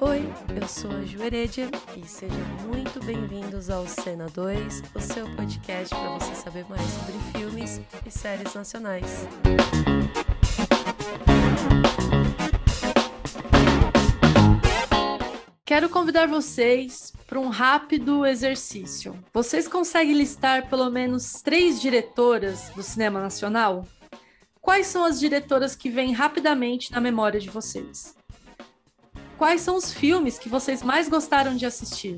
Oi, eu sou a Ju Heredia e sejam muito bem-vindos ao Cena 2, o seu podcast para você saber mais sobre filmes e séries nacionais. Quero convidar vocês para um rápido exercício. Vocês conseguem listar pelo menos três diretoras do cinema nacional? Quais são as diretoras que vêm rapidamente na memória de vocês? Quais são os filmes que vocês mais gostaram de assistir?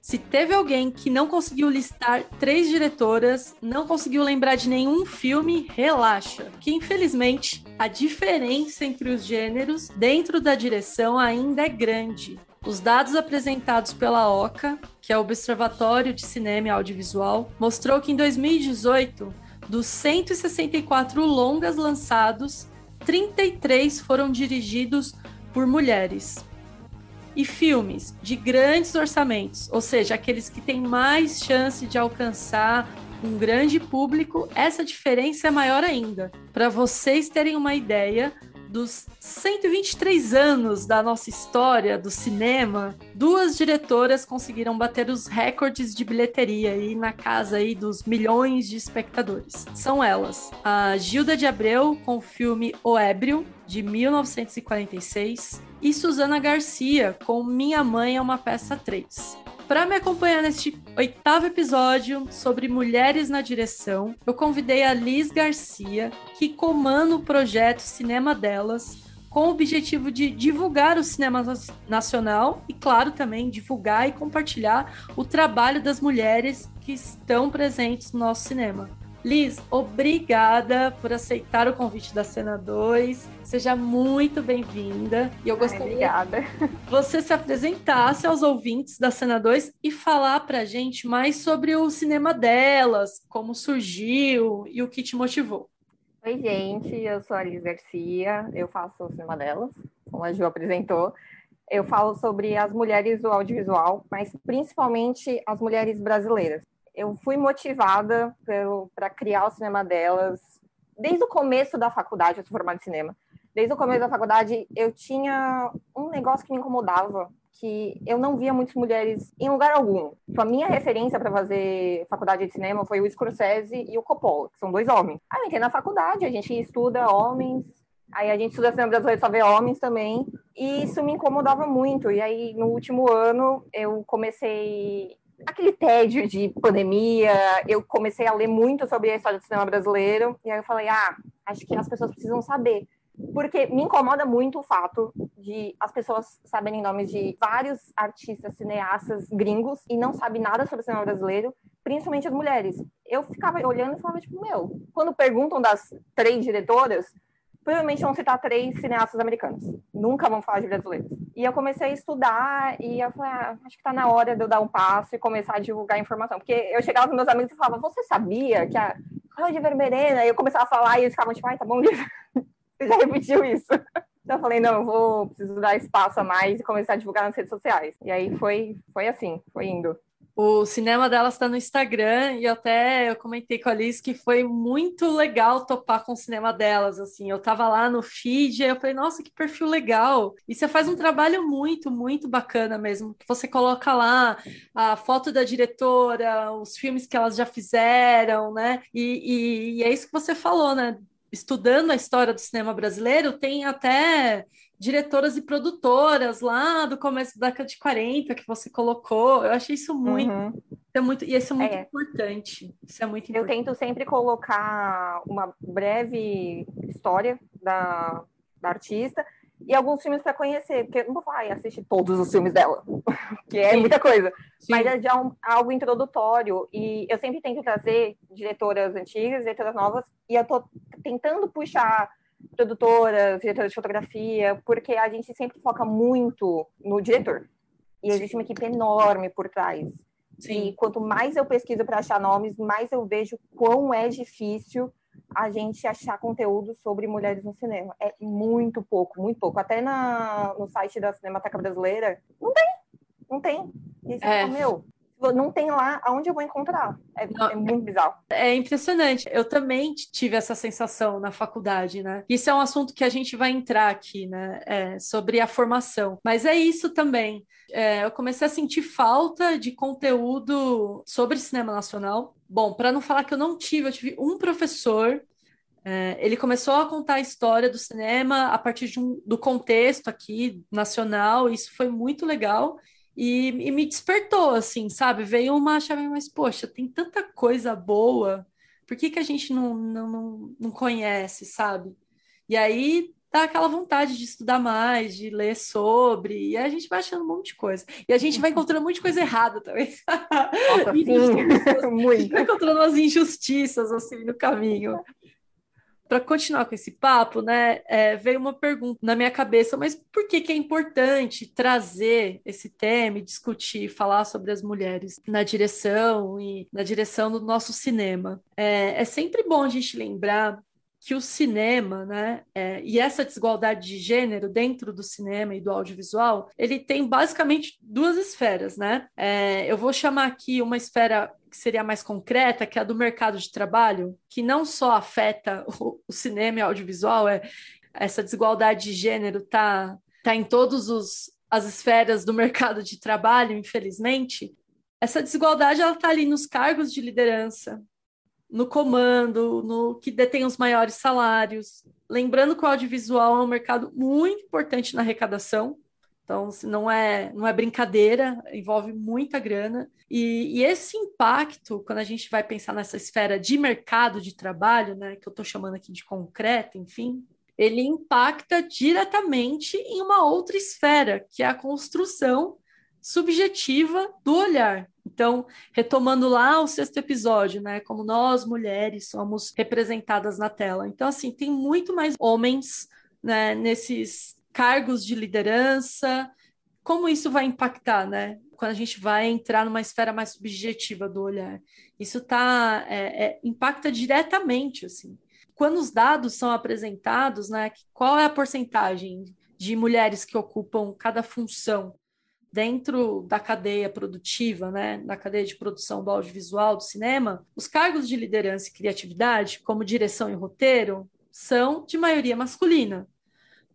Se teve alguém que não conseguiu listar três diretoras, não conseguiu lembrar de nenhum filme, relaxa, que infelizmente a diferença entre os gêneros dentro da direção ainda é grande. Os dados apresentados pela OCA, que é o Observatório de Cinema e Audiovisual, mostrou que em 2018, dos 164 longas lançados, 33 foram dirigidos por mulheres e filmes de grandes orçamentos, ou seja, aqueles que têm mais chance de alcançar um grande público, essa diferença é maior ainda. Para vocês terem uma ideia, dos 123 anos da nossa história do cinema, duas diretoras conseguiram bater os recordes de bilheteria aí na casa aí dos milhões de espectadores. São elas: a Gilda de Abreu com o filme O Ébrio de 1946 e Suzana Garcia com Minha Mãe é uma peça 3. Para me acompanhar neste oitavo episódio sobre mulheres na direção, eu convidei a Liz Garcia, que comanda o projeto Cinema Delas, com o objetivo de divulgar o cinema nacional e, claro, também divulgar e compartilhar o trabalho das mulheres que estão presentes no nosso cinema. Liz, obrigada por aceitar o convite da Cena 2. Seja muito bem-vinda. E eu gostaria Ai, que você se apresentasse aos ouvintes da Cena 2 e falar pra gente mais sobre o cinema delas, como surgiu e o que te motivou. Oi, gente, eu sou a Liz Garcia, eu faço o cinema delas, como a Ju apresentou. Eu falo sobre as mulheres do audiovisual, mas principalmente as mulheres brasileiras eu fui motivada para criar o cinema delas desde o começo da faculdade, eu sou formada em cinema. Desde o começo da faculdade, eu tinha um negócio que me incomodava, que eu não via muitas mulheres em lugar algum. Tipo, a minha referência para fazer faculdade de cinema foi o Scorsese e o Coppola, que são dois homens. Aí eu entrei na faculdade, a gente estuda homens, aí a gente estuda cinema brasileiro só vê homens também, e isso me incomodava muito. E aí, no último ano, eu comecei aquele tédio de pandemia, eu comecei a ler muito sobre a história do cinema brasileiro, e aí eu falei, ah, acho que as pessoas precisam saber. Porque me incomoda muito o fato de as pessoas saberem nomes de vários artistas, cineastas gringos e não sabem nada sobre o cinema brasileiro, principalmente as mulheres. Eu ficava olhando e falava, tipo, meu, quando perguntam das três diretoras, provavelmente vão citar três cineastas americanos. Nunca vão falar de brasileiros. E eu comecei a estudar e eu falei, ah, acho que tá na hora de eu dar um passo e começar a divulgar informação. Porque eu chegava com meus amigos e falava, você sabia que a Cláudia Vermerena? E eu começava a falar e eles ficavam tipo, ai, tá bom, você já repetiu isso. Então eu falei, não, eu vou, preciso dar espaço a mais e começar a divulgar nas redes sociais. E aí foi, foi assim, foi indo. O cinema delas está no Instagram e até eu comentei com a Liz que foi muito legal topar com o cinema delas. Assim, eu tava lá no feed e eu falei, nossa, que perfil legal! E você faz um trabalho muito, muito bacana mesmo. Você coloca lá a foto da diretora, os filmes que elas já fizeram, né? E, e, e é isso que você falou, né? Estudando a história do cinema brasileiro, tem até diretoras e produtoras lá do começo da década de 40 que você colocou. Eu achei isso muito, uhum. é muito e isso é muito é. importante. Isso é muito importante. Eu tento sempre colocar uma breve história da, da artista e alguns filmes para conhecer, porque eu não vou falar, e assiste todos os filmes dela, que é Sim. muita coisa, Sim. mas é já um, algo introdutório, e eu sempre tento trazer diretoras antigas, diretoras novas, e eu tô tentando puxar produtoras, diretoras de fotografia, porque a gente sempre foca muito no diretor. E existe uma equipe enorme por trás. Sim. E quanto mais eu pesquiso para achar nomes, mais eu vejo quão é difícil a gente achar conteúdo sobre mulheres no cinema. É muito pouco, muito pouco. Até na, no site da Cinemateca Brasileira, não tem. Não tem. E você é. meu, não tem lá aonde eu vou encontrar. É, é, muito bizarro. É impressionante. Eu também tive essa sensação na faculdade, né? Isso é um assunto que a gente vai entrar aqui, né? É, sobre a formação. Mas é isso também. É, eu comecei a sentir falta de conteúdo sobre cinema nacional. Bom, para não falar que eu não tive, eu tive um professor é, ele começou a contar a história do cinema a partir um, do contexto aqui nacional, isso foi muito legal e, e, me despertou, assim, sabe? Veio uma chave, mas poxa, tem tanta coisa boa, por que, que a gente não, não, não, não conhece, sabe? E aí dá aquela vontade de estudar mais, de ler sobre, e a gente vai achando um monte de coisa. E a gente vai encontrando um monte de coisa errada também. Nossa, sim, muito. A gente vai encontrando umas injustiças assim no caminho para continuar com esse papo, né, é, veio uma pergunta na minha cabeça, mas por que, que é importante trazer esse tema e discutir, falar sobre as mulheres na direção e na direção do nosso cinema? É, é sempre bom a gente lembrar que o cinema, né, é, e essa desigualdade de gênero dentro do cinema e do audiovisual, ele tem basicamente duas esferas, né? É, eu vou chamar aqui uma esfera que seria mais concreta, que é a do mercado de trabalho, que não só afeta o, o cinema e o audiovisual, é, essa desigualdade de gênero está tá em todas as esferas do mercado de trabalho, infelizmente. Essa desigualdade está ali nos cargos de liderança, no comando, no que detém os maiores salários. Lembrando que o audiovisual é um mercado muito importante na arrecadação, então, não é, não é brincadeira, envolve muita grana. E, e, esse impacto, quando a gente vai pensar nessa esfera de mercado de trabalho, né, que eu estou chamando aqui de concreto, enfim, ele impacta diretamente em uma outra esfera, que é a construção subjetiva do olhar. Então, retomando lá o sexto episódio, né, como nós mulheres somos representadas na tela. Então, assim, tem muito mais homens né, nesses cargos de liderança, como isso vai impactar, né? Quando a gente vai entrar numa esfera mais subjetiva do olhar, isso tá é, é, impacta diretamente, assim. Quando os dados são apresentados, né? Qual é a porcentagem de mulheres que ocupam cada função dentro da cadeia produtiva, né, da cadeia de produção do audiovisual, do cinema, os cargos de liderança e criatividade, como direção e roteiro, são de maioria masculina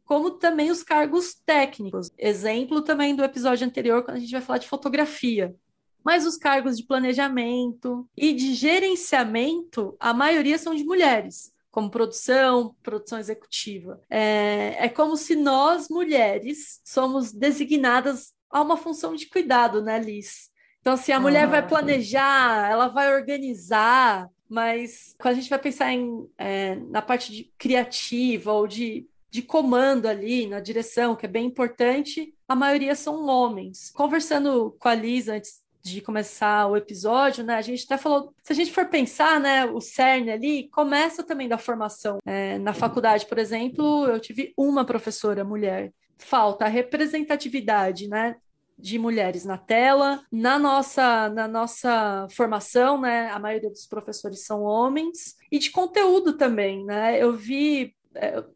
como também os cargos técnicos. Exemplo também do episódio anterior, quando a gente vai falar de fotografia. Mas os cargos de planejamento e de gerenciamento, a maioria são de mulheres, como produção, produção executiva. É, é como se nós, mulheres, somos designadas a uma função de cuidado, né, Liz? Então, assim, a mulher vai planejar, ela vai organizar, mas quando a gente vai pensar em, é, na parte de criativa ou de de comando ali na direção, que é bem importante, a maioria são homens. Conversando com a Liz antes de começar o episódio, né? A gente até falou, se a gente for pensar, né, o CERN ali começa também da formação. É, na faculdade, por exemplo, eu tive uma professora mulher. Falta a representatividade, né? de mulheres na tela. Na nossa, na nossa formação, né, a maioria dos professores são homens. E de conteúdo também, né? Eu vi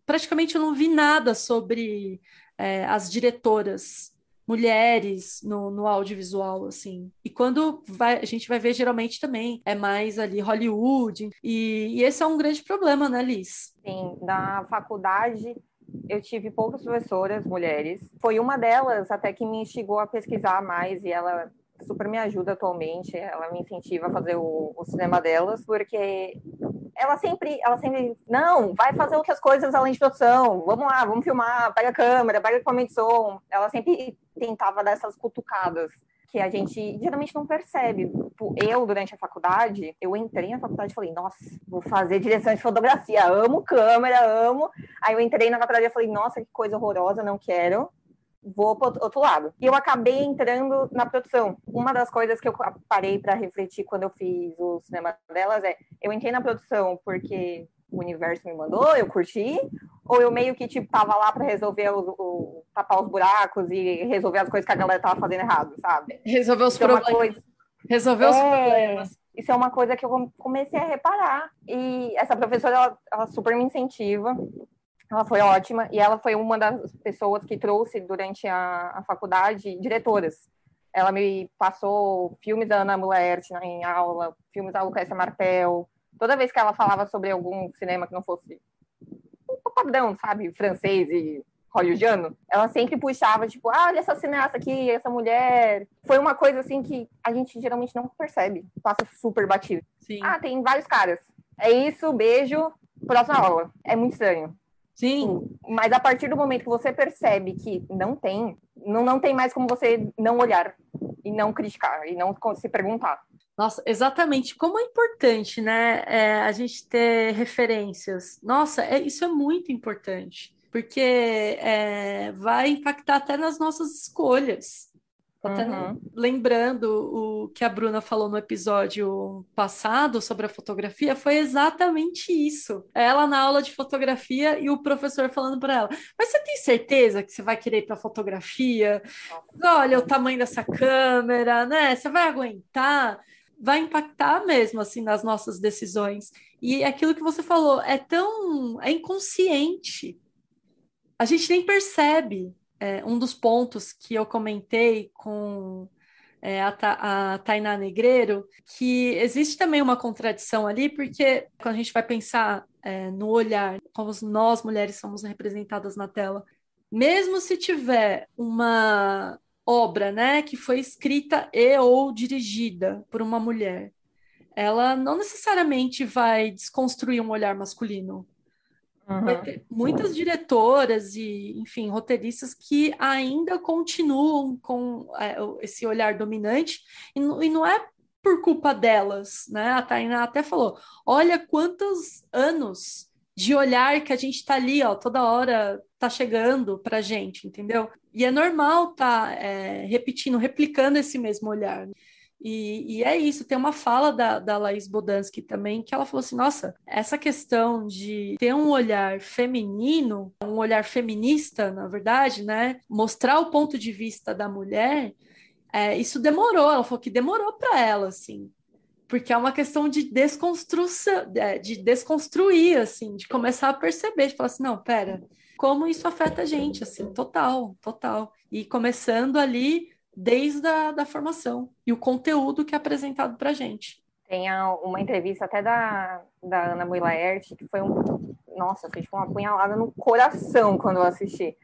praticamente eu não vi nada sobre é, as diretoras mulheres no, no, audiovisual, assim. E quando vai, a gente vai ver, geralmente também é mais ali Hollywood. E, e esse é um grande problema, né, Liz? Sim, na faculdade eu tive poucas professoras mulheres. Foi uma delas até que me instigou a pesquisar mais e ela super me ajuda atualmente. Ela me incentiva a fazer o, o cinema delas, porque ela sempre, ela sempre, não, vai fazer outras coisas além de produção, vamos lá, vamos filmar, pega a câmera, pega equipamento de som. Ela sempre tentava dar essas cutucadas que a gente geralmente não percebe. Tipo, eu, durante a faculdade, eu entrei na faculdade e falei, nossa, vou fazer direção de fotografia, amo câmera, amo. Aí eu entrei na faculdade e falei, nossa, que coisa horrorosa, não quero vou para outro lado. E eu acabei entrando na produção. Uma das coisas que eu parei para refletir quando eu fiz o cinema delas é: eu entrei na produção porque o universo me mandou, eu curti, ou eu meio que tipo tava lá para resolver os, o, tapar os buracos e resolver as coisas que a galera tava fazendo errado, sabe? Resolver os é problemas. Coisa... Resolver é... os problemas. Isso é uma coisa que eu comecei a reparar. E essa professora, ela, ela super me incentiva. Ela foi ótima e ela foi uma das pessoas que trouxe durante a, a faculdade diretoras. Ela me passou filmes da Ana Mulher em aula, filmes da Lucrécia Martel. Toda vez que ela falava sobre algum cinema que não fosse o padrão, sabe, francês e hollywoodiano, ela sempre puxava, tipo, ah, olha essa cineasta aqui, essa mulher. Foi uma coisa, assim, que a gente geralmente não percebe. Passa super batido. Sim. Ah, tem vários caras. É isso, beijo, próxima aula. É muito estranho. Sim. Mas a partir do momento que você percebe que não tem, não, não tem mais como você não olhar e não criticar e não se perguntar. Nossa, exatamente. Como é importante, né, é, a gente ter referências. Nossa, é, isso é muito importante porque é, vai impactar até nas nossas escolhas. Até uhum. lembrando o que a Bruna falou no episódio passado sobre a fotografia, foi exatamente isso. Ela na aula de fotografia e o professor falando para ela: Mas você tem certeza que você vai querer ir para fotografia? Olha o tamanho dessa câmera, né? Você vai aguentar? Vai impactar mesmo assim nas nossas decisões. E aquilo que você falou é tão é inconsciente a gente nem percebe é, um dos pontos que eu comentei com é, a, a Tainá Negreiro, que existe também uma contradição ali, porque quando a gente vai pensar é, no olhar, como nós mulheres somos representadas na tela, mesmo se tiver uma obra, né, que foi escrita e ou dirigida por uma mulher, ela não necessariamente vai desconstruir um olhar masculino. Uhum. Vai ter muitas diretoras e, enfim, roteiristas que ainda continuam com é, esse olhar dominante, e, e não é por culpa delas, né? A Tainá até falou: olha quantos anos de olhar que a gente está ali, ó, toda hora tá chegando pra gente, entendeu? E é normal tá é, repetindo, replicando esse mesmo olhar. E, e, é isso, tem uma fala da, da Laís Bodansky também, que ela falou assim: nossa, essa questão de ter um olhar feminino, um olhar feminista, na verdade, né? Mostrar o ponto de vista da mulher, é, isso demorou, ela falou que demorou para ela, assim. Porque é uma questão de desconstrução, é, de desconstruir, assim, de começar a perceber, de falar assim, não, pera, como isso afeta a gente, assim, total, total. E começando ali desde a da formação e o conteúdo que é apresentado para a gente. Tem uma entrevista até da, da Ana Mui que foi um. Nossa, foi tipo uma punhalada no coração quando eu assisti.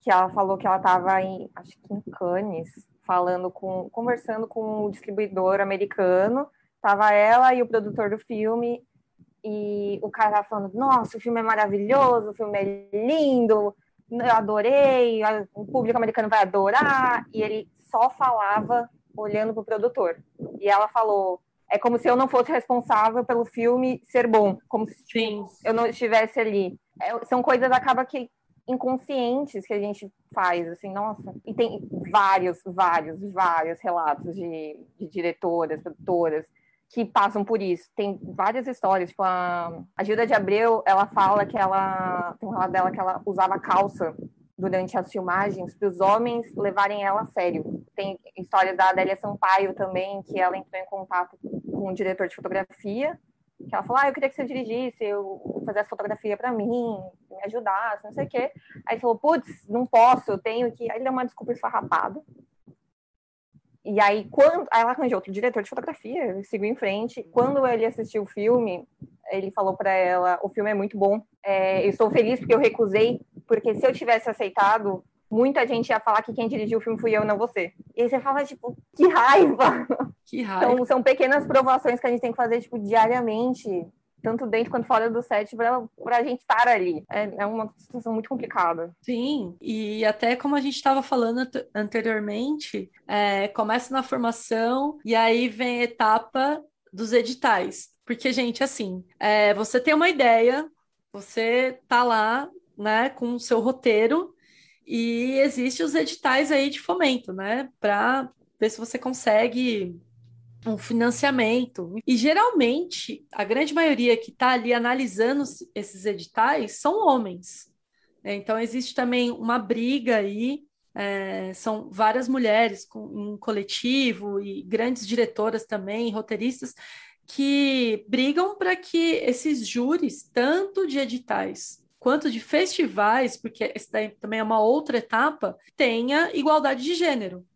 Que ela falou que ela estava em, acho que em Cannes, falando com, conversando com um distribuidor americano. Tava ela e o produtor do filme, e o cara tava falando: Nossa, o filme é maravilhoso, o filme é lindo, eu adorei, o público americano vai adorar. E ele só falava olhando para o produtor. E ela falou: é como se eu não fosse responsável pelo filme ser bom, como se tipo, eu não estivesse ali. É, são coisas acaba que inconscientes que a gente faz, assim, nossa. E tem vários, vários, vários relatos de, de diretoras, produtoras que passam por isso. Tem várias histórias, tipo a, a Gilda de Abreu, ela fala que ela tem um relato dela que ela usava calça durante as filmagens para os homens levarem ela a sério. Tem histórias da Adélia Sampaio também, que ela entrou em contato com um diretor de fotografia, que ela falou, ah, eu queria que você dirigisse, eu fizesse fotografia para mim, me ajudasse, não sei o quê. Aí falou, putz, não posso, eu tenho que... Aí ele deu uma desculpa esfarrapada. E aí, quando aí ela arranjou outro diretor de fotografia, seguiu em frente. Quando ele assistiu o filme, ele falou para ela: o filme é muito bom. É, eu estou feliz porque eu recusei porque se eu tivesse aceitado, muita gente ia falar que quem dirigiu o filme fui eu, não você. E aí você fala, tipo, que raiva! Que raiva. Então, são pequenas provações que a gente tem que fazer, tipo, diariamente, tanto dentro quanto fora do set, para a gente estar ali. É, é, uma situação muito complicada. Sim, e até como a gente estava falando anteriormente, é, começa na formação e aí vem a etapa dos editais. Porque, gente, assim, é, você tem uma ideia, você tá lá né, com o seu roteiro e existe os editais aí de fomento, né, para ver se você consegue um financiamento. E geralmente, a grande maioria que está ali analisando esses editais são homens. Né? Então, existe também uma briga aí. É, são várias mulheres com, em coletivo e grandes diretoras também, roteiristas, que brigam para que esses júris, tanto de editais quanto de festivais, porque esse daí também é uma outra etapa, tenha igualdade de gênero.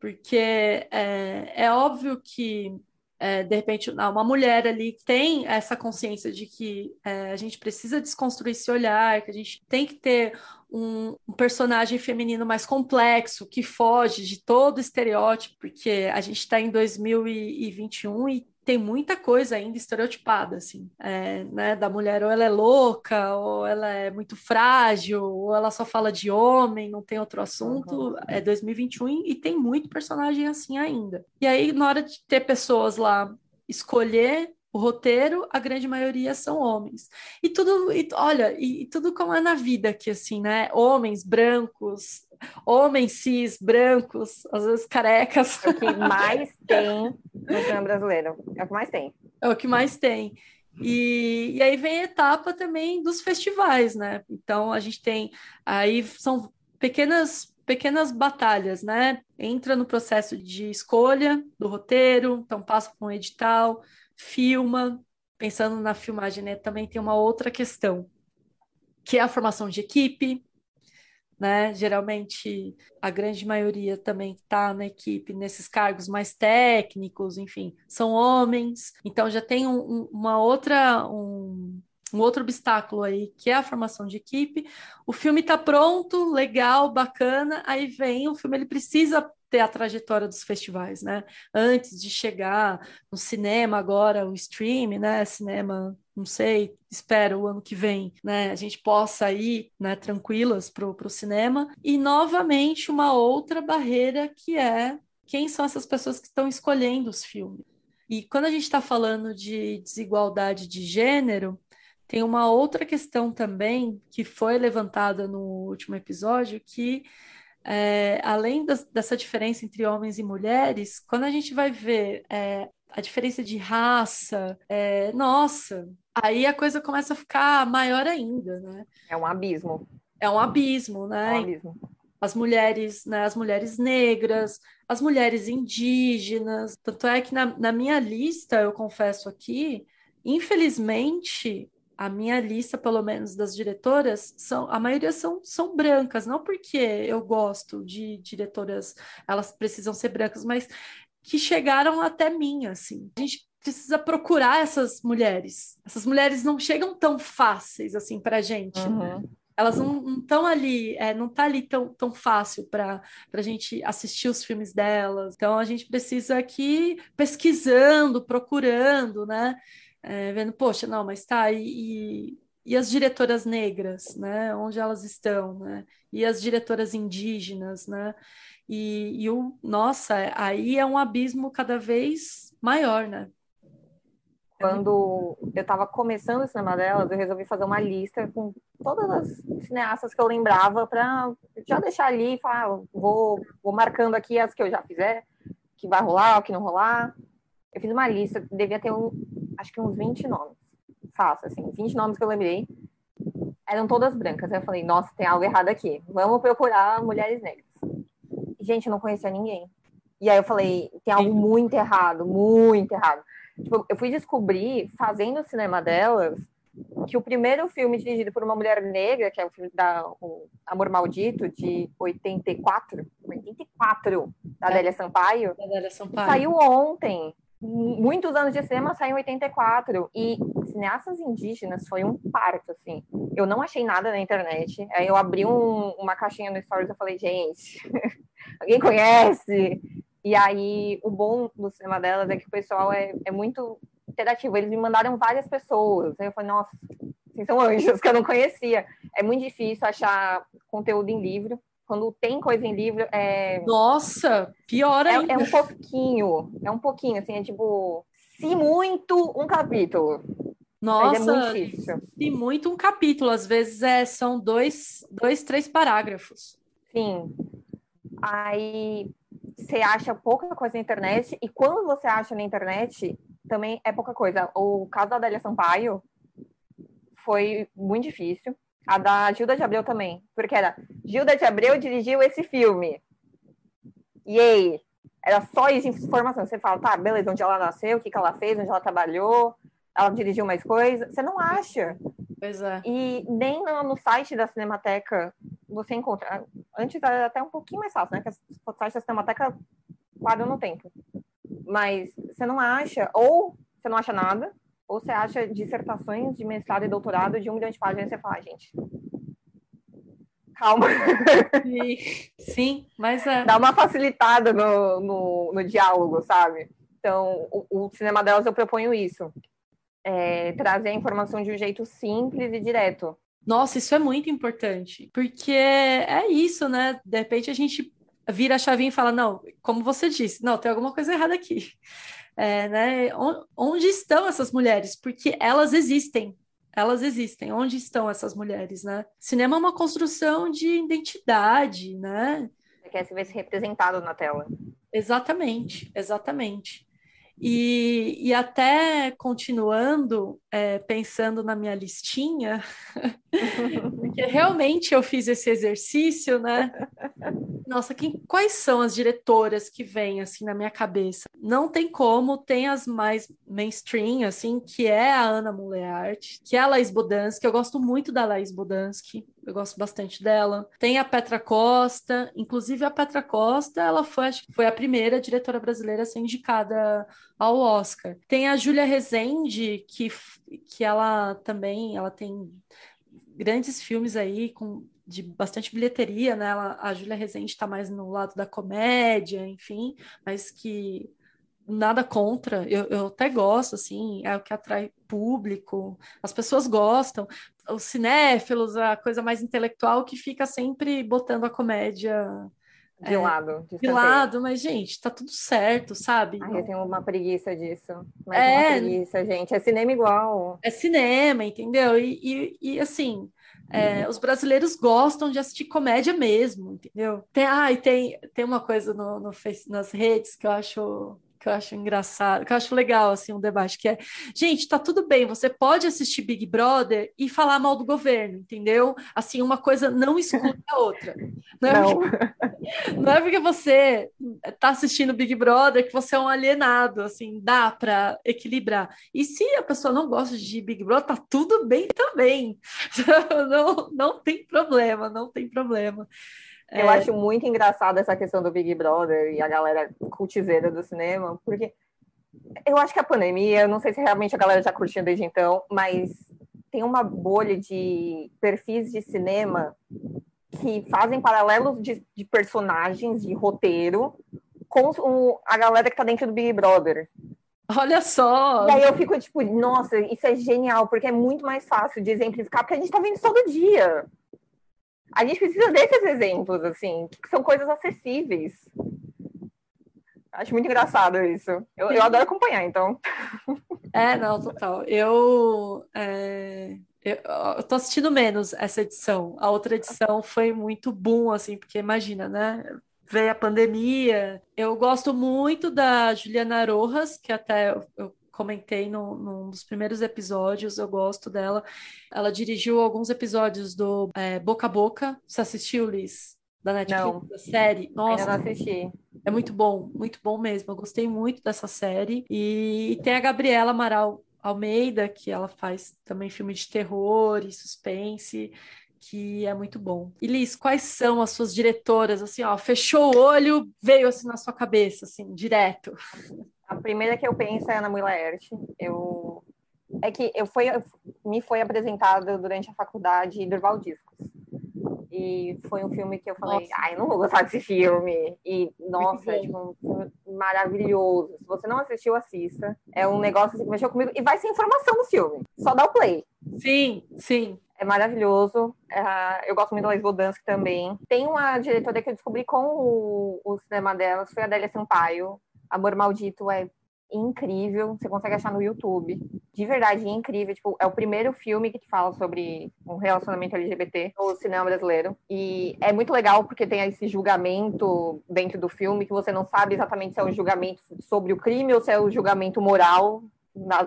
porque é, é óbvio que é, de repente, uma mulher ali tem essa consciência de que é, a gente precisa desconstruir esse olhar, que a gente tem que ter um, um, personagem feminino mais complexo, que foge de todo estereótipo, porque a gente está em 2021 e tem muita coisa ainda estereotipada, assim, é, né, da mulher ou ela é louca, ou ela é muito frágil, ou ela só fala de homem, não tem outro assunto, é 2021 e tem muito personagem assim ainda. E aí, na hora de ter pessoas lá escolher o roteiro, a grande maioria são homens. E tudo, e, olha, e, e tudo como é na vida aqui, assim, né? Homens brancos, homens cis, brancos, às vezes carecas. É o que mais tem no cinema brasileiro. É o que mais tem. É o que mais tem. E, e aí vem a etapa também dos festivais, né? Então a gente tem aí são pequenas pequenas batalhas, né? Entra no processo de escolha do roteiro, então passa por um edital, filma. Pensando na filmagem, né? Também tem uma outra questão, que é a formação de equipe, né? Geralmente a grande maioria também está na equipe nesses cargos mais técnicos, enfim, são homens. Então já tem um, um, uma outra um, um outro obstáculo aí, que é a formação de equipe. O filme está pronto, legal, bacana, aí vem o filme, ele precisa ter a trajetória dos festivais, né? Antes de chegar no cinema agora, o stream, né? Cinema, não sei, espero o ano que vem, né? A gente possa ir, né? Tranquilas para o cinema. E novamente uma outra barreira que é quem são essas pessoas que estão escolhendo os filmes. E quando a gente está falando de desigualdade de gênero, tem uma outra questão também que foi levantada no último episódio que é, além das, dessa diferença entre homens e mulheres, quando a gente vai ver é, a diferença de raça, é, nossa, aí a coisa começa a ficar maior ainda, né? É um abismo. É um abismo, né? É um abismo. As mulheres, né, as mulheres negras, as mulheres indígenas. Tanto é que na, na minha lista, eu confesso aqui, infelizmente, a minha lista, pelo menos das diretoras, são a maioria são, são brancas, não porque eu gosto de diretoras, elas precisam ser brancas, mas que chegaram até mim, assim. A gente precisa procurar essas mulheres. Essas mulheres não chegam tão fáceis assim para gente. Uhum. Elas não estão ali, é, não tá ali tão, tão fácil para a gente assistir os filmes delas. Então a gente precisa aqui pesquisando, procurando, né? É, vendo, poxa, não, mas tá, e, e, as diretoras negras, né? Onde elas estão, né? E as diretoras indígenas, né? E, e o, nossa, aí é um abismo cada vez maior, né? Quando eu estava começando o cinema delas, eu resolvi fazer uma lista com todas as cineastas que eu lembrava para já deixar ali e falar, ah, vou, vou marcando aqui as que eu já fizer, que vai rolar, o que não rolar. Eu fiz uma lista, devia ter um, acho que uns 20 nomes. Fácil, assim, 20 nomes que eu lembrei. Eram todas brancas. Aí eu falei, nossa, tem algo errado aqui. Vamos procurar mulheres negras. Gente, eu não conhecia ninguém. E aí eu falei, tem algo muito errado, muito errado. Tipo, eu fui descobrir, fazendo o cinema delas, que o primeiro filme dirigido por uma mulher negra, que é o filme da o Amor Maldito, de 84, 84, da é. Adélia Sampaio, Adélia Sampaio, saiu ontem muitos anos de cinema saiu em 84 e cineastas indígenas foi um parto assim. Eu não achei nada na internet. Aí eu abri um, uma caixinha no Stories e falei, gente, alguém conhece? E aí o bom do cinema delas é que o pessoal é, é muito interativo. Eles me mandaram várias pessoas. Aí eu falei, nossa, vocês são anjos que eu não conhecia. É muito difícil achar conteúdo em livro quando tem coisa em livro. É... Nossa, pior ainda. É, é, um pouquinho, é um pouquinho, assim, é tipo, se muito, um capítulo. Nossa, é se muito um capítulo, às vezes é, são dois, dois, três parágrafos. Sim. Aí você acha pouca coisa na internet, e quando você acha na internet, também é pouca coisa. O caso da Adélia Sampaio foi muito difícil. A da Gilda de Abreu também. Porque era Gilda de Abreu dirigiu esse filme. E aí? Era só isso informação. Você fala, tá, beleza, onde ela nasceu, o que, que ela fez, onde ela trabalhou, ela dirigiu mais coisas. Você não acha. Pois é. E nem no, no site da Cinemateca você encontra. Antes era até um pouquinho mais fácil, né? Que o site da Cinemateca quadro no tempo. Mas você não acha, ou você não acha nada, ou você acha dissertações de mestrado e doutorado de um milhão de páginas e você fala, ah, gente, calma. Sim, mas é. Dá uma facilitada no, no, no diálogo, sabe? Então, o, o, cinema delas eu proponho isso. É, trazer a informação de um jeito simples e direto. Nossa, isso é muito importante, porque é isso, né? De repente a gente vira a chavinha e fala, não, como você disse, não, tem alguma coisa errada aqui. É, né? Onde estão essas mulheres? Porque elas existem, elas existem. Onde estão essas mulheres, né? Cinema é uma construção de identidade, né? Você quer se ver se representado na tela. Exatamente, exatamente. E, e até continuando, é, pensando na minha listinha, porque realmente eu fiz esse exercício, né? Nossa, quem, quais são as diretoras que vêm assim na minha cabeça? Não tem como, tem as mais mainstream, assim, que é a Ana Muleart, que é a Laís Bodansky, eu gosto muito da Laís Bodansky, eu gosto bastante dela. Tem a Petra Costa, inclusive a Petra Costa, ela foi, acho que foi a primeira diretora brasileira a ser indicada ao Oscar. Tem a Júlia Rezende, que, que ela também, ela tem grandes filmes aí com de bastante bilheteria, né? Ela, a Júlia Rezende está mais no lado da comédia, enfim, mas que nada contra, eu, eu até gosto, assim, é o que atrai público, as pessoas gostam, os cinéfilos, a coisa mais intelectual que fica sempre botando a comédia de é, lado. De, de lado, mas, gente, tá tudo certo, sabe? Ai, eu tenho uma preguiça disso. Mas é uma preguiça, gente. É cinema igual. É cinema, entendeu? E, e, e assim, é, os brasileiros gostam de assistir comédia mesmo, entendeu? Tem, ah, e tem, tem uma coisa no, no face, nas redes que eu acho que eu acho engraçado, que eu acho legal, assim, um debate, que é, gente, tá tudo bem, você pode assistir Big Brother e falar mal do governo, entendeu? Assim, uma coisa não exclui a outra. Não é, não. Porque, não é porque você tá assistindo Big Brother que você é um alienado, assim, dá para equilibrar. E se a pessoa não gosta de Big Brother, tá tudo bem também. Não, não tem problema, não tem problema. Eu é... acho muito engraçado essa questão do Big Brother e a galera cultiveira do cinema, porque eu acho que a pandemia, eu não sei se realmente a galera já curtiu desde então, mas tem uma bolha de perfis de cinema que fazem paralelos de, de personagens, de roteiro, com o, a galera que tá dentro do Big Brother. Olha só! E aí eu fico tipo, nossa, isso é genial, porque é muito mais fácil de exemplificar, porque a gente tá vendo isso todo dia a gente precisa desses exemplos, assim, que são coisas acessíveis. Acho muito engraçado isso. Eu, eu adoro acompanhar, então. É, não, total. Eu, é, eu, eu tô assistindo menos essa edição. A outra edição foi muito boom, assim, porque imagina, né? Veio a pandemia. Eu gosto muito da Juliana Rojas, que até eu, eu comentei no, num dos primeiros episódios, eu gosto dela. Ela dirigiu alguns episódios do é, Boca a Boca. Você assistiu, Liz? Da Netflix, não, da série? Nossa, ainda não assisti. É muito bom, muito bom mesmo. Eu gostei muito dessa série. E, e tem a Gabriela Amaral Almeida, que ela faz também filme de terror e suspense que é muito bom. E Liz, quais são as suas diretoras? Assim, ó, fechou o olho, veio assim na sua cabeça, assim, direto. A primeira que eu penso é Ana Mui Laerte. Eu é que eu foi me foi apresentado durante a faculdade Durval Discos. E foi um filme que eu falei, nossa. ai, não vou gostar desse filme. E, nossa, é tipo, um filme maravilhoso. Se você não assistiu, assista. É um negócio assim, que mexeu comigo. E vai ser informação no filme. Só dá o play. Sim, sim. É maravilhoso. É, eu gosto muito da Laís Bodansky também. Tem uma diretora que eu descobri com o, o cinema delas, foi a Adélia Sampaio. Amor Maldito é incrível, você consegue achar no YouTube. De verdade, é incrível. Tipo, é o primeiro filme que fala sobre um relacionamento LGBT no cinema brasileiro. E é muito legal porque tem esse julgamento dentro do filme que você não sabe exatamente se é um julgamento sobre o crime ou se é um julgamento moral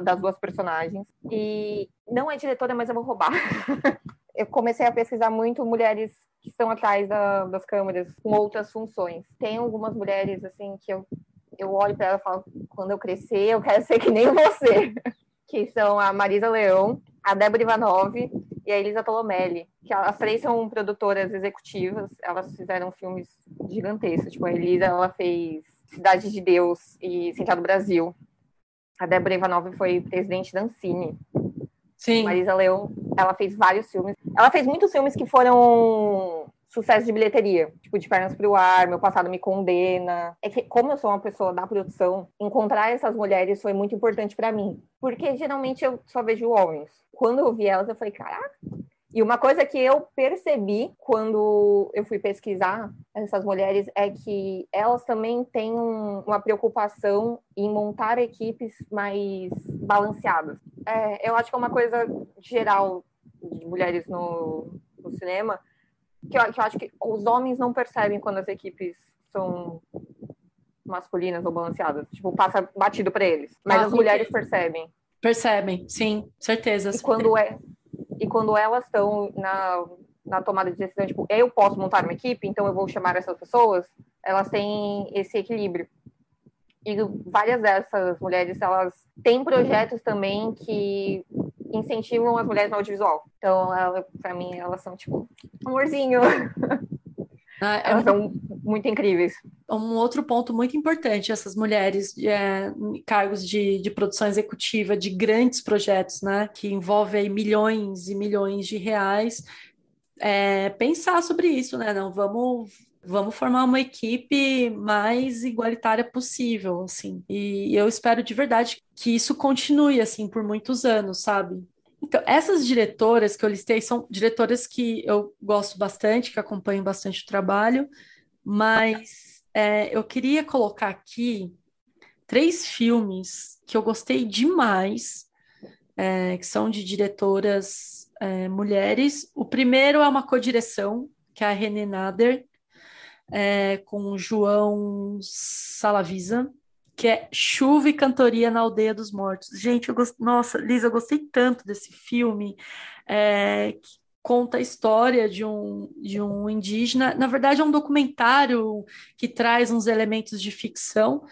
das duas personagens. E não é diretora, mas eu vou roubar. eu comecei a pesquisar muito mulheres que estão atrás da, das câmeras com outras funções. Tem algumas mulheres assim que eu eu olho para ela e falo, quando eu crescer, eu quero ser que nem você. que são a Marisa Leão, a Débora Ivanov e a Elisa Tolomelli, que as três são produtoras executivas, elas fizeram filmes gigantescos, tipo, a Elisa, ela fez Cidade de Deus e Central do Brasil. A Débora Ivanova foi presidente da Ancine. Sim. Marisa Leão, ela fez vários filmes. Ela fez muitos filmes que foram sucesso de bilheteria, tipo de Pernas para o Ar, Meu Passado Me Condena. É que, como eu sou uma pessoa da produção, encontrar essas mulheres foi muito importante para mim, porque geralmente eu só vejo homens. Quando eu vi elas, eu falei, caraca. E uma coisa que eu percebi quando eu fui pesquisar essas mulheres é que elas também têm um, uma preocupação em montar equipes mais balanceadas. É, eu acho que é uma coisa geral de mulheres no, no cinema, que eu, que eu acho que os homens não percebem quando as equipes são masculinas ou balanceadas. Tipo, passa batido para eles. Mas ah, as mulheres percebem. Percebem, sim, certeza. E quando, é, e quando elas estão na, na tomada de decisão, tipo, eu posso montar uma equipe, então eu vou chamar essas pessoas, elas têm esse equilíbrio. E várias dessas mulheres, elas têm projetos também que incentivam as mulheres no audiovisual. Então, para mim, elas são tipo amorzinho. Ah, é elas um... são muito incríveis. Um outro ponto muito importante, essas mulheres é, em cargos de, de produção executiva de grandes projetos, né, que envolvem milhões e milhões de reais, é, pensar sobre isso, né? Não vamos vamos formar uma equipe mais igualitária possível, assim. E eu espero de verdade que isso continue assim por muitos anos, sabe? Então, essas diretoras que eu listei são diretoras que eu gosto bastante, que acompanham bastante o trabalho, mas é, eu queria colocar aqui três filmes que eu gostei demais, é, que são de diretoras é, mulheres. O primeiro é uma codireção, que é a René Nader, é, com João Salavisa, que é Chuva e Cantoria na Aldeia dos Mortos. Gente, eu gost... nossa, Lisa, eu gostei tanto desse filme, é, que conta a história de um, de um indígena. Na verdade, é um documentário que traz uns elementos de ficção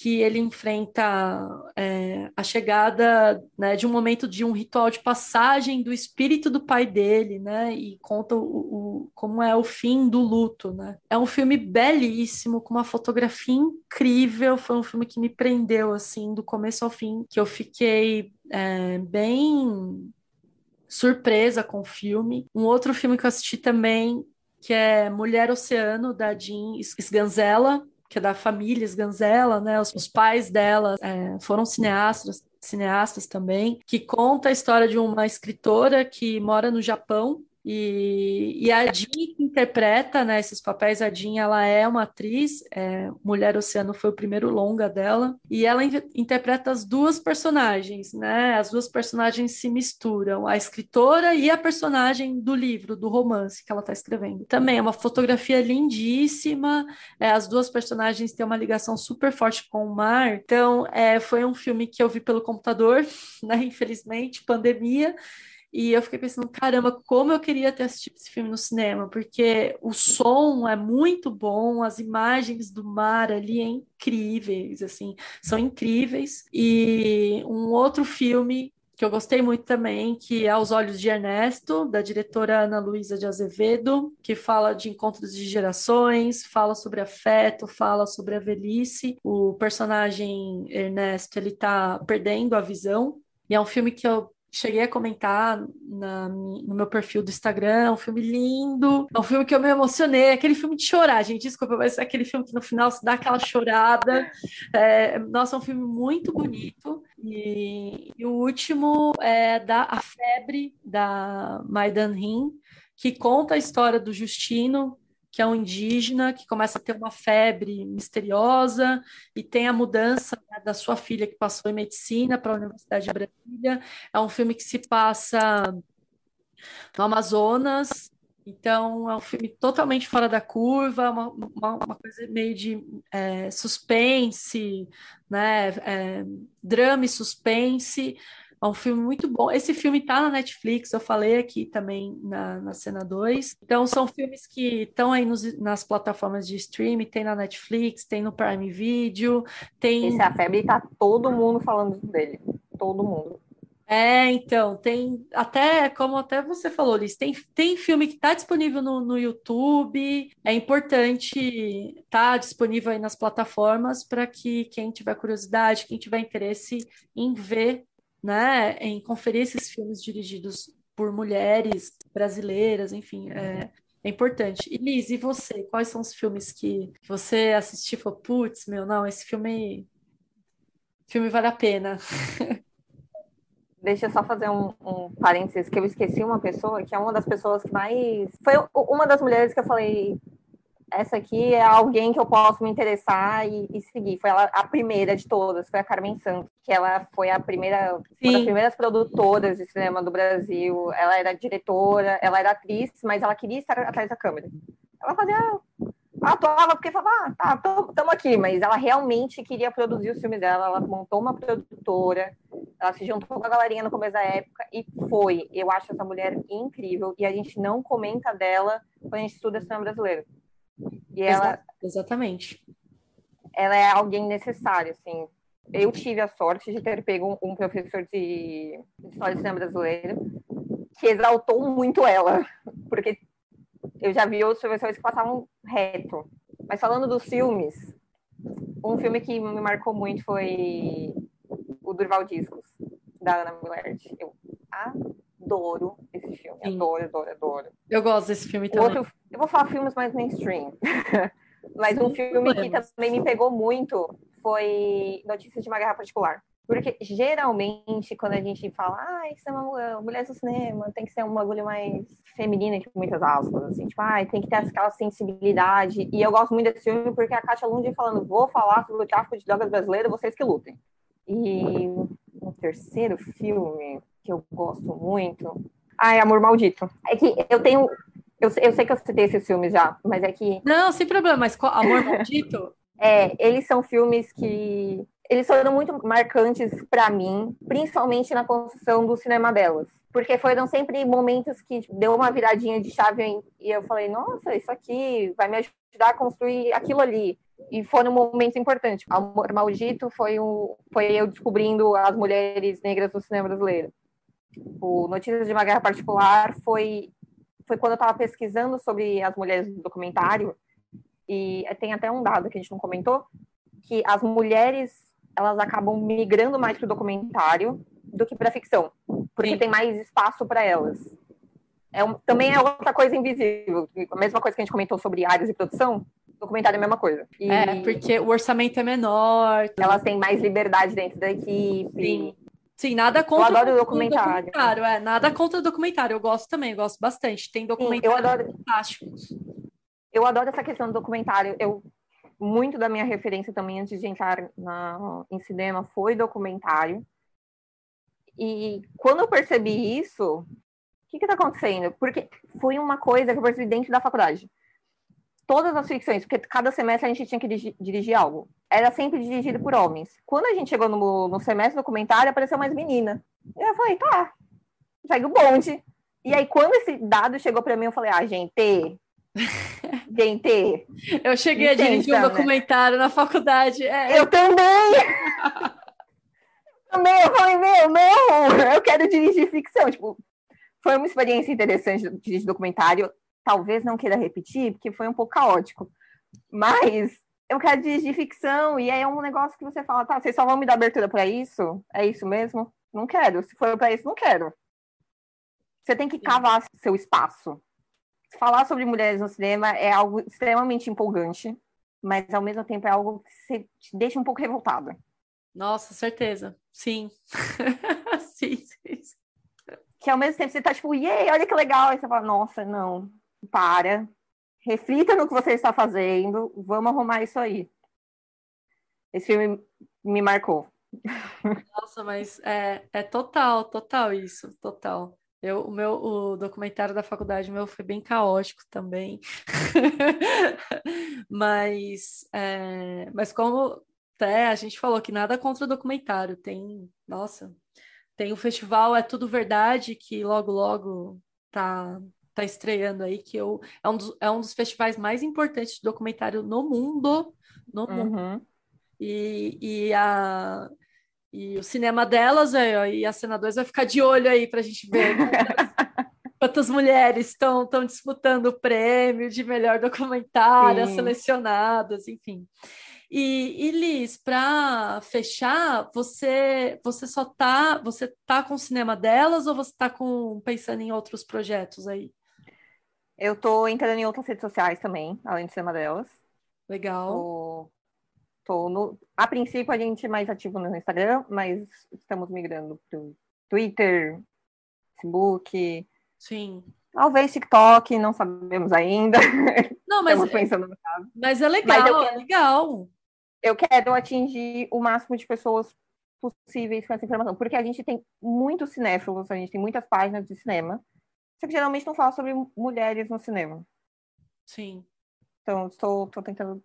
que ele enfrenta é, a chegada né, de um momento de um ritual de passagem do espírito do pai dele, né? E conta o, o, como é o fim do luto, né? É um filme belíssimo, com uma fotografia incrível. Foi um filme que me prendeu assim do começo ao fim, que eu fiquei é, bem surpresa com o filme. Um outro filme que eu assisti também que é Mulher Oceano, da Jean Sganzella, que é da família Sganzella, né? Os, os pais dela é, foram cineastas, cineastas também, que conta a história de uma escritora que mora no Japão e, e a Jean interpreta né, esses papéis, a Jean ela é uma atriz, é, Mulher Oceano foi o primeiro longa dela, e ela in interpreta as duas personagens, né? As duas personagens se misturam, a escritora e a personagem do livro, do romance que ela está escrevendo. Também é uma fotografia lindíssima, é, as duas personagens têm uma ligação super forte com o mar, então é, foi um filme que eu vi pelo computador, né? Infelizmente, pandemia. E eu fiquei pensando, caramba, como eu queria ter assistido esse filme no cinema, porque o som é muito bom, as imagens do mar ali é incríveis, assim, são incríveis. E um outro filme que eu gostei muito também, que é Aos Olhos de Ernesto, da diretora Ana Luísa de Azevedo, que fala de encontros de gerações, fala sobre afeto, fala sobre a velhice. O personagem Ernesto, ele tá perdendo a visão, e é um filme que eu cheguei a comentar na, no meu perfil do Instagram, é um filme lindo, é um filme que eu me emocionei, aquele filme de chorar, gente, desculpa, mas é aquele filme que no final se dá aquela chorada. É, nossa, é um filme muito bonito. E, e, o último é da A Febre, da Maidan Rim, que conta a história do Justino, que é um indígena que começa a ter uma febre misteriosa e tem a mudança né, da sua filha que passou em medicina para a Universidade de Brasília. É um filme que se passa no Amazonas. Então, é um filme totalmente fora da curva, uma, uma, uma coisa meio de é, suspense, né? É, drama e suspense, é um filme muito bom. Esse filme tá na Netflix, eu falei aqui também na, na cena 2. Então, são filmes que estão aí nos, nas plataformas de streaming, tem na Netflix, tem no Prime Video, tem. Esse é a febre tá todo mundo falando dele. Todo mundo. É, então, tem até, como até você falou, Liz, tem, tem filme que está disponível no, no YouTube. É importante estar tá disponível aí nas plataformas para que quem tiver curiosidade, quem tiver interesse em ver, né, em conferir esses filmes dirigidos por mulheres brasileiras, enfim, é, é importante. E Liz, e você? Quais são os filmes que você assistiu e falou, putz, meu, não, esse filme, filme vale a pena. Deixa eu só fazer um, um parênteses, que eu esqueci uma pessoa, que é uma das pessoas que mais. Foi uma das mulheres que eu falei, essa aqui é alguém que eu posso me interessar e, e, seguir. Foi ela a primeira de todas, foi a Carmen Santos, que ela foi a primeira, uma das primeiras produtoras de cinema do Brasil. Ela era diretora, ela era atriz, mas ela queria estar atrás da câmera. Ela fazia atuava porque falava, ah, tá, estamos aqui, mas ela realmente queria produzir os filmes dela, ela montou uma produtora, ela se juntou com a galerinha no começo da época e foi. Eu acho essa mulher incrível e a gente não comenta dela quando a gente estuda cinema brasileiro. E ela. Exatamente. Ela é alguém necessário, assim. Eu tive a sorte de ter pego um, professor de, de história de cinema brasileiro que exaltou muito ela, porque eu já vi outros professores que passavam reto. Mas falando dos filmes, um filme que me marcou muito foi o Durval Discos, da Ana Millard. Eu adoro esse filme. Sim. Adoro, adoro, adoro. Eu gosto desse filme também. Outro, eu vou falar filmes mais mainstream. Mas um filme que também me pegou muito foi Notícias de uma Guerra Particular. Porque geralmente, quando a gente fala, ah, isso é uma mulher do cinema, tem que ser um bagulho mais feminino, com muitas aspas, assim, tipo, ah, tem que ter aquela sensibilidade. E eu gosto muito desse filme porque a Katia Lundin falando, vou falar sobre o tráfico de drogas brasileiro, vocês que lutem. E o terceiro filme que eu gosto muito. Ah, é Amor Maldito. É que eu tenho. Eu, eu sei que eu citei esses filmes já, mas é que. Não, sem problema, mas Amor Maldito? é, eles são filmes que. Eles foram muito marcantes para mim, principalmente na construção do cinema delas. Porque foram sempre momentos que deu uma viradinha de chave e eu falei, nossa, isso aqui vai me ajudar a construir aquilo ali e foram momentos importantes. Amor Maldito foi, um, foi eu descobrindo as mulheres negras no cinema brasileiro. O Notícias de uma Guerra Particular foi, foi quando eu estava pesquisando sobre as mulheres do documentário, e tem até um dado que a gente não comentou, que as mulheres elas acabam migrando mais para o documentário do que para a ficção, porque Sim. tem mais espaço para elas. É um, também é outra coisa invisível, a mesma coisa que a gente comentou sobre áreas de produção, documentário é a mesma coisa. E é, porque o orçamento é menor. Elas têm mais liberdade dentro da equipe. Sim. Sim, nada contra eu adoro o documentário. documentário. É, nada contra o documentário. Eu gosto também, eu gosto bastante. Tem documentários eu adoro, fantásticos. Eu adoro essa questão do documentário. Eu muito da minha referência também antes de entrar na, em cinema foi documentário. E quando eu percebi isso, o que está acontecendo? Porque foi uma coisa que eu percebi dentro da faculdade todas as ficções, porque cada semestre a gente tinha que dirigir, dirigir algo. Era sempre dirigido por homens. Quando a gente chegou no, no semestre documentário, apareceu mais menina. E eu falei, tá, segue o bonde. E aí, quando esse dado chegou para mim, eu falei, ah, gente, gente. Eu cheguei licença, a dirigir um né? documentário né? na faculdade. É. Eu também! também, eu falei, meu, não, eu quero dirigir ficção. Tipo, foi uma experiência interessante dirigir documentário talvez não queira repetir, porque foi um pouco caótico. Mas eu quero dirigir ficção, e aí é um negócio que você fala, tá, vocês só vão me dar abertura para isso? É isso mesmo? Não quero. Se for para isso, não quero. Você tem que cavar seu espaço. Falar sobre mulheres no cinema é algo extremamente empolgante, mas ao mesmo tempo é algo que te deixa um pouco revoltada. Nossa, certeza. Sim. sim, sim. Que ao mesmo tempo você tá tipo, yay, olha que legal. Aí você fala, nossa, não, para, reflita no que você está fazendo, vamos arrumar isso aí. Esse filme me marcou. Nossa, mas é, é total, total isso, total. Eu, o meu o documentário da faculdade meu foi bem caótico também. mas, é, mas como até a gente falou que nada contra o documentário, tem, nossa, tem o festival É Tudo Verdade, que logo, logo tá tá estreando aí, que eu, é, um dos, é um dos festivais mais importantes de documentário no mundo. No uhum. mundo. E, e, a, E o cinema delas, é, e a cena 2 vai ficar de olho aí para a gente ver quantas mulheres estão disputando o prêmio de melhor documentária, Sim. selecionadas, enfim. E, e Liz, para fechar, você você só tá você tá com o cinema delas ou você tá com pensando em outros projetos aí? Eu tô entrando em outras redes sociais também, além do cinema delas. Legal. Tô, tô no, a princípio a gente é mais ativo no Instagram, mas estamos migrando pro Twitter, Facebook. Sim. Talvez TikTok, não sabemos ainda. Não, mas, Estamos é pensando no caso. Mas é legal, mas eu, é legal eu quero atingir o máximo de pessoas possíveis com essa informação, porque a gente tem muitos cinéfilos, a gente tem muitas páginas de cinema, só que geralmente não fala sobre mulheres no cinema. Sim. Então, estou, estou tentando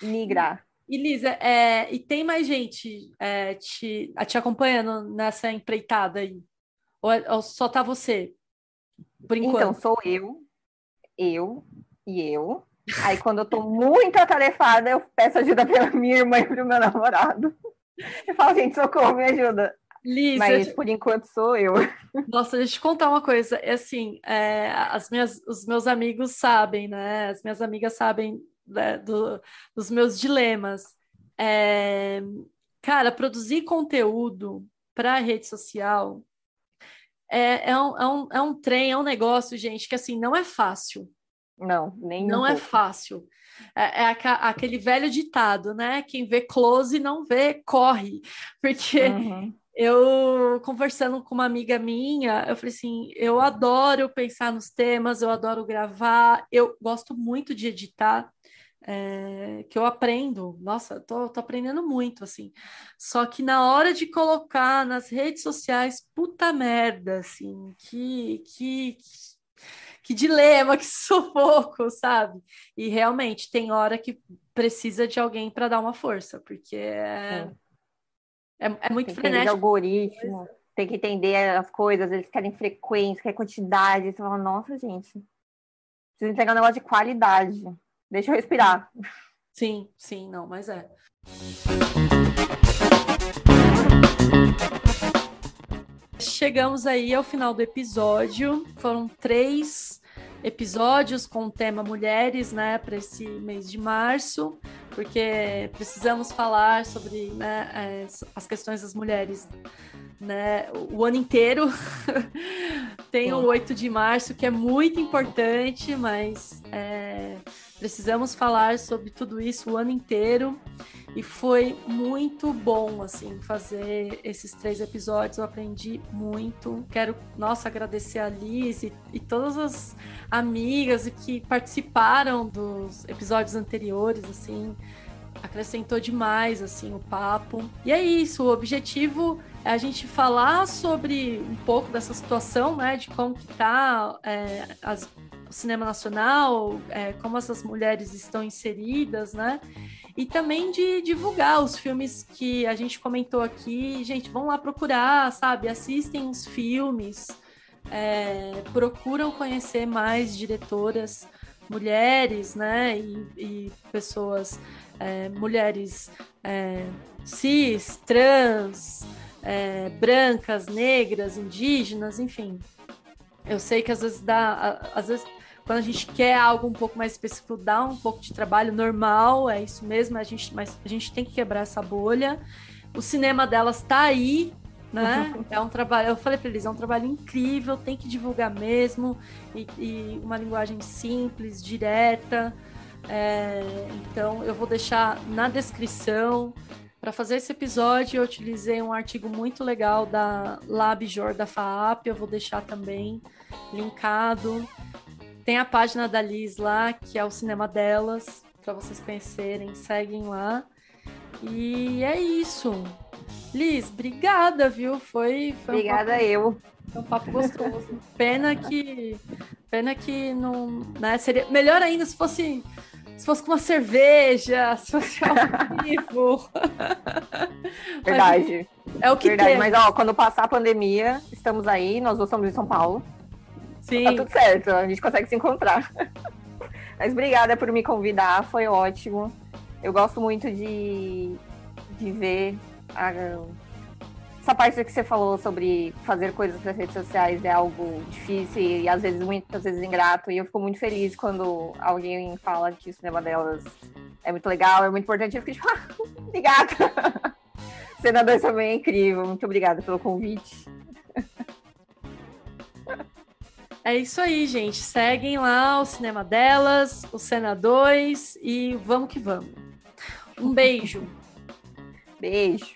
migrar. E Lisa, é, e tem mais gente é, te, te acompanhando nessa empreitada aí? Ou, é, ou, só tá você? Por enquanto? Então, sou eu, eu e eu. Aí, quando eu tô muito atarefada, eu peço ajuda pela minha irmã e pro meu namorado. Eu falo, gente, socorro, me ajuda. Liz, Mas, por enquanto, sou eu. Nossa, deixa eu te contar uma coisa. É assim, é, as minhas, os meus amigos sabem, né? As minhas amigas sabem né, do, dos meus dilemas. É, cara, produzir conteúdo para rede social é, é, um, é, um, é um trem, é um negócio, gente, que assim, não é fácil. Não, nem Não um é pouco. fácil. É, é, aquele velho ditado, né? Quem vê close não vê, corre. Porque uhum. Eu, conversando com uma amiga minha, eu falei assim: eu adoro pensar nos temas, eu adoro gravar, eu gosto muito de editar. É, que eu aprendo, nossa, tô, tô aprendendo muito, assim. Só que na hora de colocar nas redes sociais, puta merda, assim, que, que, que que dilema, que sufoco, sabe? E realmente tem hora que precisa de alguém para dar uma força, porque é, é, é, muito tem frenético. algoritmo, tem que entender as coisas, eles querem frequência, querem quantidade. Você fala, nossa, gente, precisa entregar um negócio de qualidade. Deixa eu respirar. Sim, sim, não, mas é. Chegamos aí ao final do episódio. Foram três episódios com o tema mulheres, né, para esse mês de março, porque precisamos falar sobre né, as questões das mulheres né, o ano inteiro. Tem o 8 de março, que é muito importante, mas é, precisamos falar sobre tudo isso o ano inteiro. E foi muito bom, assim, fazer esses três episódios. Eu aprendi muito. Quero, nossa, agradecer a Liz e, e todas as amigas que participaram dos episódios anteriores, assim. Acrescentou demais, assim, o papo. E é isso, o objetivo é a gente falar sobre um pouco dessa situação, né, de como que tá é, as, o cinema nacional, é, como essas mulheres estão inseridas, né, e também de divulgar os filmes que a gente comentou aqui. Gente, vão lá procurar, sabe? Assistem os filmes, é, procuram conhecer mais diretoras mulheres, né? E, e pessoas, é, mulheres é, cis, trans, é, brancas, negras, indígenas, enfim. Eu sei que às vezes dá, às vezes quando a gente quer algo um pouco mais específico, dá um pouco de trabalho normal, é isso mesmo, a gente, mas a gente tem que quebrar essa bolha. O cinema delas está aí, né? É um trabalho, eu falei para eles, é um trabalho incrível, tem que divulgar mesmo, e, e uma linguagem simples, direta. É, então eu vou deixar na descrição. Para fazer esse episódio, eu utilizei um artigo muito legal da LabJor da FAAP, eu vou deixar também linkado. Tem a página da Liz lá, que é o cinema delas, para vocês conhecerem, seguem lá. E é isso. Liz, obrigada, viu? Foi, foi obrigada um papo, eu. Foi um papo gostoso. pena que pena que não, né? Seria melhor ainda se fosse se fosse com uma cerveja, se fosse ao vivo. Verdade. Mas, é o que Verdade, tem. mas ó, quando passar a pandemia, estamos aí, nós dois somos em São Paulo. Sim. Tá tudo certo, a gente consegue se encontrar. Mas obrigada por me convidar, foi ótimo. Eu gosto muito de, de ver a, essa parte que você falou sobre fazer coisas para as redes sociais é algo difícil e às vezes muitas vezes ingrato. E eu fico muito feliz quando alguém fala que o cinema delas é muito legal, é muito importante. Eu fico tipo, ah, obrigada. 2 também é incrível. Muito obrigada pelo convite. É isso aí, gente. Seguem lá o cinema delas, o Cena 2 e vamos que vamos. Um beijo. Beijo.